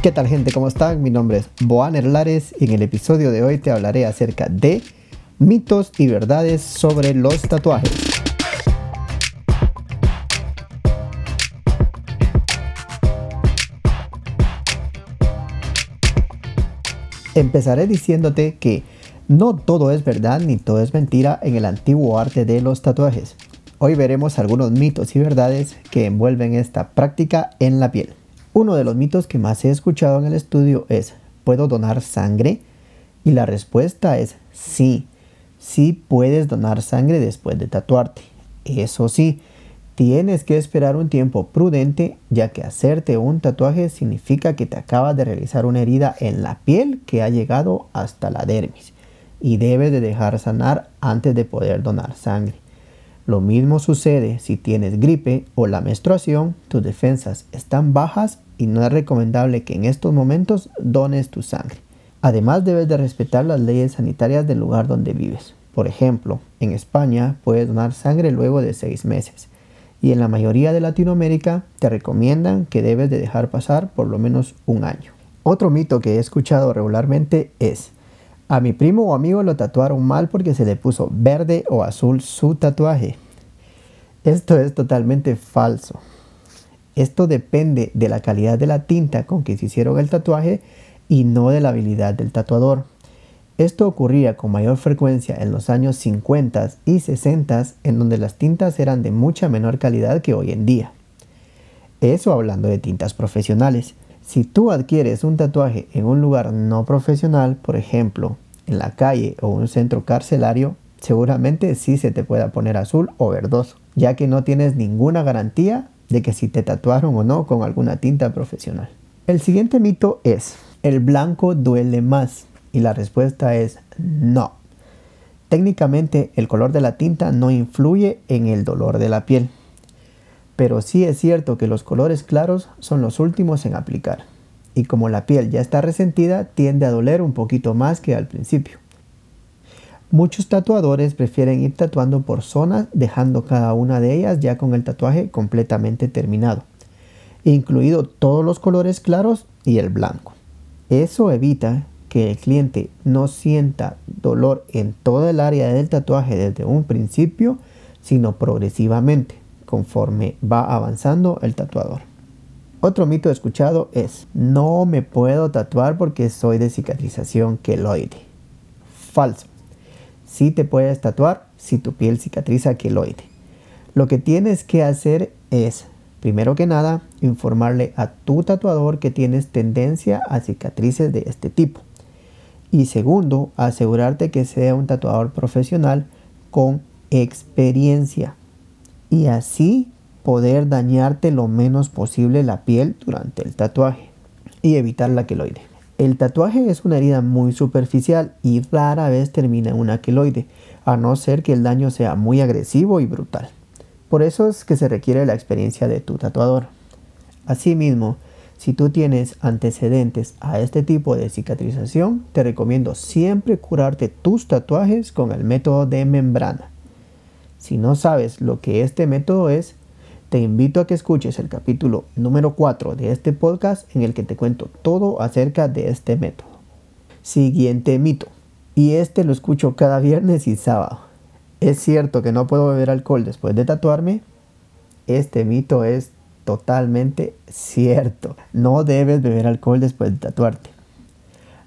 ¿Qué tal gente? ¿Cómo están? Mi nombre es Boaner Lares y en el episodio de hoy te hablaré acerca de mitos y verdades sobre los tatuajes. Empezaré diciéndote que no todo es verdad ni todo es mentira en el antiguo arte de los tatuajes. Hoy veremos algunos mitos y verdades que envuelven esta práctica en la piel. Uno de los mitos que más he escuchado en el estudio es, ¿puedo donar sangre? Y la respuesta es sí, sí puedes donar sangre después de tatuarte. Eso sí, tienes que esperar un tiempo prudente ya que hacerte un tatuaje significa que te acabas de realizar una herida en la piel que ha llegado hasta la dermis y debes de dejar sanar antes de poder donar sangre. Lo mismo sucede si tienes gripe o la menstruación, tus defensas están bajas y no es recomendable que en estos momentos dones tu sangre. Además debes de respetar las leyes sanitarias del lugar donde vives. Por ejemplo, en España puedes donar sangre luego de seis meses y en la mayoría de Latinoamérica te recomiendan que debes de dejar pasar por lo menos un año. Otro mito que he escuchado regularmente es a mi primo o amigo lo tatuaron mal porque se le puso verde o azul su tatuaje. Esto es totalmente falso. Esto depende de la calidad de la tinta con que se hicieron el tatuaje y no de la habilidad del tatuador. Esto ocurría con mayor frecuencia en los años 50 y 60 en donde las tintas eran de mucha menor calidad que hoy en día. Eso hablando de tintas profesionales. Si tú adquieres un tatuaje en un lugar no profesional, por ejemplo, en la calle o un centro carcelario, seguramente sí se te pueda poner azul o verdoso, ya que no tienes ninguna garantía de que si te tatuaron o no con alguna tinta profesional. El siguiente mito es, ¿el blanco duele más? Y la respuesta es no. Técnicamente el color de la tinta no influye en el dolor de la piel pero sí es cierto que los colores claros son los últimos en aplicar, y como la piel ya está resentida, tiende a doler un poquito más que al principio. Muchos tatuadores prefieren ir tatuando por zonas, dejando cada una de ellas ya con el tatuaje completamente terminado, incluido todos los colores claros y el blanco. Eso evita que el cliente no sienta dolor en toda el área del tatuaje desde un principio, sino progresivamente conforme va avanzando el tatuador. Otro mito escuchado es, no me puedo tatuar porque soy de cicatrización queloide. Falso. Sí te puedes tatuar si tu piel cicatriza queloide. Lo que tienes que hacer es, primero que nada, informarle a tu tatuador que tienes tendencia a cicatrices de este tipo. Y segundo, asegurarte que sea un tatuador profesional con experiencia y así poder dañarte lo menos posible la piel durante el tatuaje y evitar la queloide. El tatuaje es una herida muy superficial y rara vez termina en una queloide, a no ser que el daño sea muy agresivo y brutal. Por eso es que se requiere la experiencia de tu tatuador. Asimismo, si tú tienes antecedentes a este tipo de cicatrización, te recomiendo siempre curarte tus tatuajes con el método de membrana. Si no sabes lo que este método es, te invito a que escuches el capítulo número 4 de este podcast en el que te cuento todo acerca de este método. Siguiente mito. Y este lo escucho cada viernes y sábado. ¿Es cierto que no puedo beber alcohol después de tatuarme? Este mito es totalmente cierto. No debes beber alcohol después de tatuarte.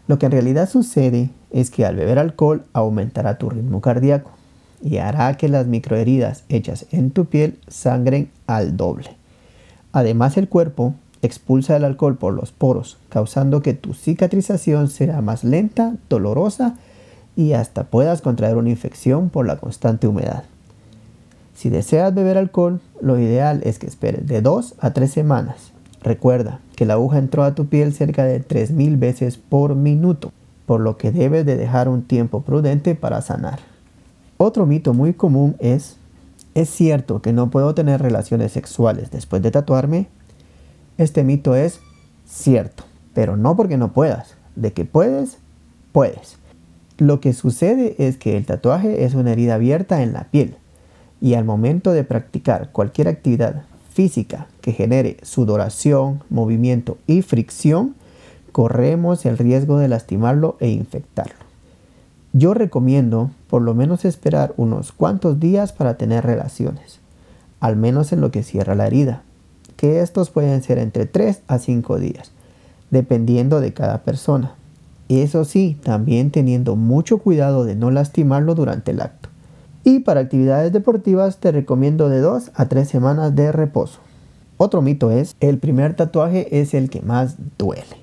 Lo que en realidad sucede es que al beber alcohol aumentará tu ritmo cardíaco y hará que las microheridas hechas en tu piel sangren al doble. Además el cuerpo expulsa el alcohol por los poros, causando que tu cicatrización sea más lenta, dolorosa y hasta puedas contraer una infección por la constante humedad. Si deseas beber alcohol, lo ideal es que esperes de 2 a 3 semanas. Recuerda que la aguja entró a tu piel cerca de 3.000 veces por minuto, por lo que debes de dejar un tiempo prudente para sanar. Otro mito muy común es, ¿es cierto que no puedo tener relaciones sexuales después de tatuarme? Este mito es cierto, pero no porque no puedas. De que puedes, puedes. Lo que sucede es que el tatuaje es una herida abierta en la piel y al momento de practicar cualquier actividad física que genere sudoración, movimiento y fricción, corremos el riesgo de lastimarlo e infectarlo. Yo recomiendo por lo menos esperar unos cuantos días para tener relaciones, al menos en lo que cierra la herida, que estos pueden ser entre 3 a 5 días, dependiendo de cada persona. Eso sí, también teniendo mucho cuidado de no lastimarlo durante el acto. Y para actividades deportivas te recomiendo de 2 a 3 semanas de reposo. Otro mito es, el primer tatuaje es el que más duele.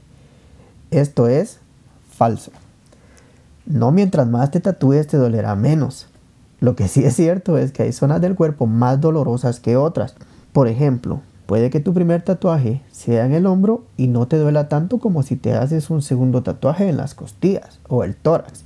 Esto es falso. No mientras más te tatúes te dolerá menos. Lo que sí es cierto es que hay zonas del cuerpo más dolorosas que otras. Por ejemplo, puede que tu primer tatuaje sea en el hombro y no te duela tanto como si te haces un segundo tatuaje en las costillas o el tórax.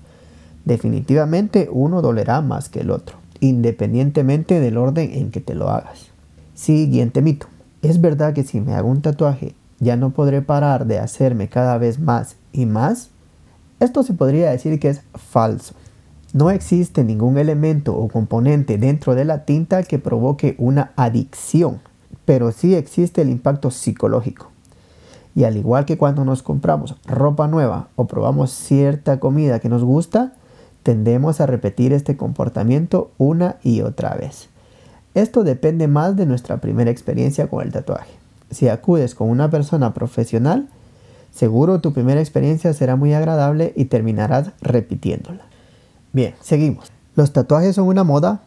Definitivamente uno dolerá más que el otro, independientemente del orden en que te lo hagas. Siguiente mito. Es verdad que si me hago un tatuaje ya no podré parar de hacerme cada vez más y más. Esto se podría decir que es falso. No existe ningún elemento o componente dentro de la tinta que provoque una adicción, pero sí existe el impacto psicológico. Y al igual que cuando nos compramos ropa nueva o probamos cierta comida que nos gusta, tendemos a repetir este comportamiento una y otra vez. Esto depende más de nuestra primera experiencia con el tatuaje. Si acudes con una persona profesional, seguro tu primera experiencia será muy agradable y terminarás repitiéndola. Bien, seguimos. ¿Los tatuajes son una moda?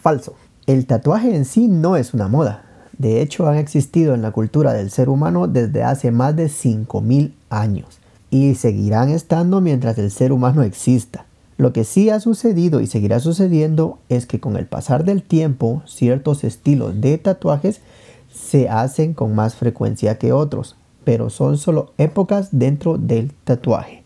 Falso. El tatuaje en sí no es una moda. De hecho, han existido en la cultura del ser humano desde hace más de 5.000 años y seguirán estando mientras el ser humano exista. Lo que sí ha sucedido y seguirá sucediendo es que con el pasar del tiempo ciertos estilos de tatuajes se hacen con más frecuencia que otros, pero son solo épocas dentro del tatuaje.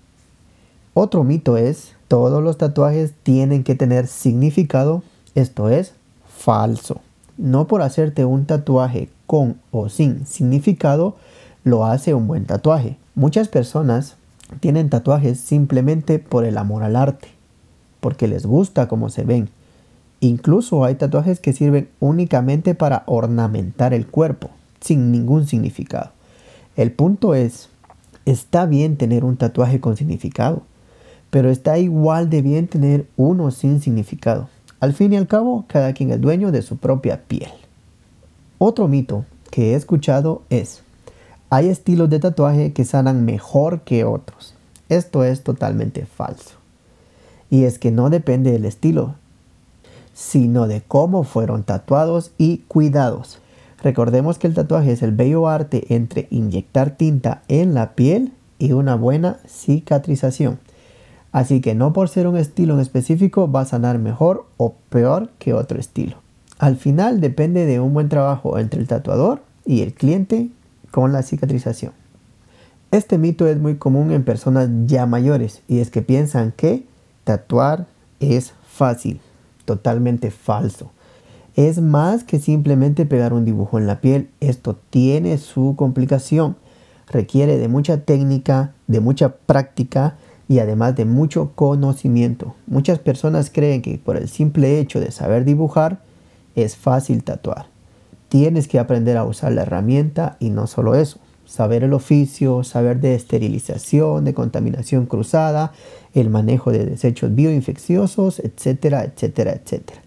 Otro mito es, todos los tatuajes tienen que tener significado, esto es falso. No por hacerte un tatuaje con o sin significado lo hace un buen tatuaje. Muchas personas tienen tatuajes simplemente por el amor al arte, porque les gusta cómo se ven, Incluso hay tatuajes que sirven únicamente para ornamentar el cuerpo, sin ningún significado. El punto es, está bien tener un tatuaje con significado, pero está igual de bien tener uno sin significado. Al fin y al cabo, cada quien es dueño de su propia piel. Otro mito que he escuchado es, hay estilos de tatuaje que sanan mejor que otros. Esto es totalmente falso. Y es que no depende del estilo, sino de cómo fueron tatuados y cuidados. Recordemos que el tatuaje es el bello arte entre inyectar tinta en la piel y una buena cicatrización. Así que no por ser un estilo en específico va a sanar mejor o peor que otro estilo. Al final depende de un buen trabajo entre el tatuador y el cliente con la cicatrización. Este mito es muy común en personas ya mayores y es que piensan que tatuar es fácil totalmente falso. Es más que simplemente pegar un dibujo en la piel. Esto tiene su complicación. Requiere de mucha técnica, de mucha práctica y además de mucho conocimiento. Muchas personas creen que por el simple hecho de saber dibujar es fácil tatuar. Tienes que aprender a usar la herramienta y no solo eso. Saber el oficio, saber de esterilización, de contaminación cruzada, el manejo de desechos bioinfecciosos, etcétera, etcétera, etcétera.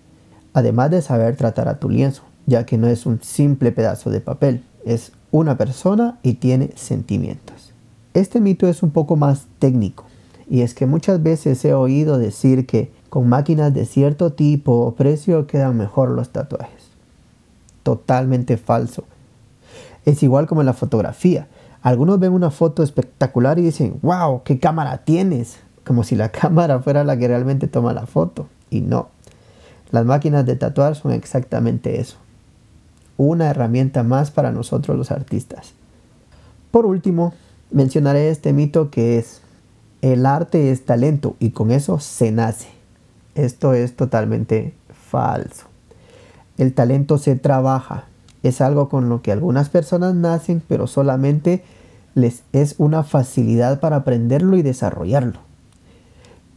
Además de saber tratar a tu lienzo, ya que no es un simple pedazo de papel, es una persona y tiene sentimientos. Este mito es un poco más técnico, y es que muchas veces he oído decir que con máquinas de cierto tipo o precio quedan mejor los tatuajes. Totalmente falso. Es igual como en la fotografía. Algunos ven una foto espectacular y dicen, wow, ¿qué cámara tienes? como si la cámara fuera la que realmente toma la foto. Y no. Las máquinas de tatuar son exactamente eso. Una herramienta más para nosotros los artistas. Por último, mencionaré este mito que es, el arte es talento y con eso se nace. Esto es totalmente falso. El talento se trabaja. Es algo con lo que algunas personas nacen, pero solamente les es una facilidad para aprenderlo y desarrollarlo.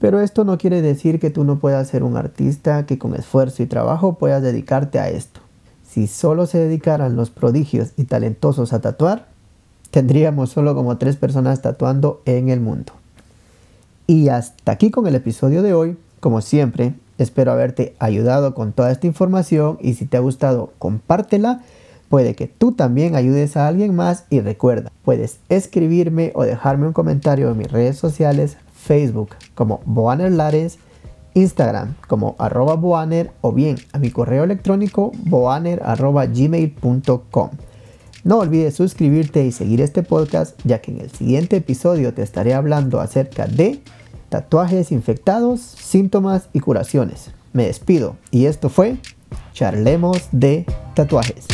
Pero esto no quiere decir que tú no puedas ser un artista que con esfuerzo y trabajo puedas dedicarte a esto. Si solo se dedicaran los prodigios y talentosos a tatuar, tendríamos solo como tres personas tatuando en el mundo. Y hasta aquí con el episodio de hoy. Como siempre, espero haberte ayudado con toda esta información y si te ha gustado, compártela. Puede que tú también ayudes a alguien más y recuerda, puedes escribirme o dejarme un comentario en mis redes sociales, Facebook como Boaner Lares, Instagram como arroba boaner o bien a mi correo electrónico boaner. No olvides suscribirte y seguir este podcast ya que en el siguiente episodio te estaré hablando acerca de tatuajes infectados, síntomas y curaciones. Me despido y esto fue Charlemos de Tatuajes.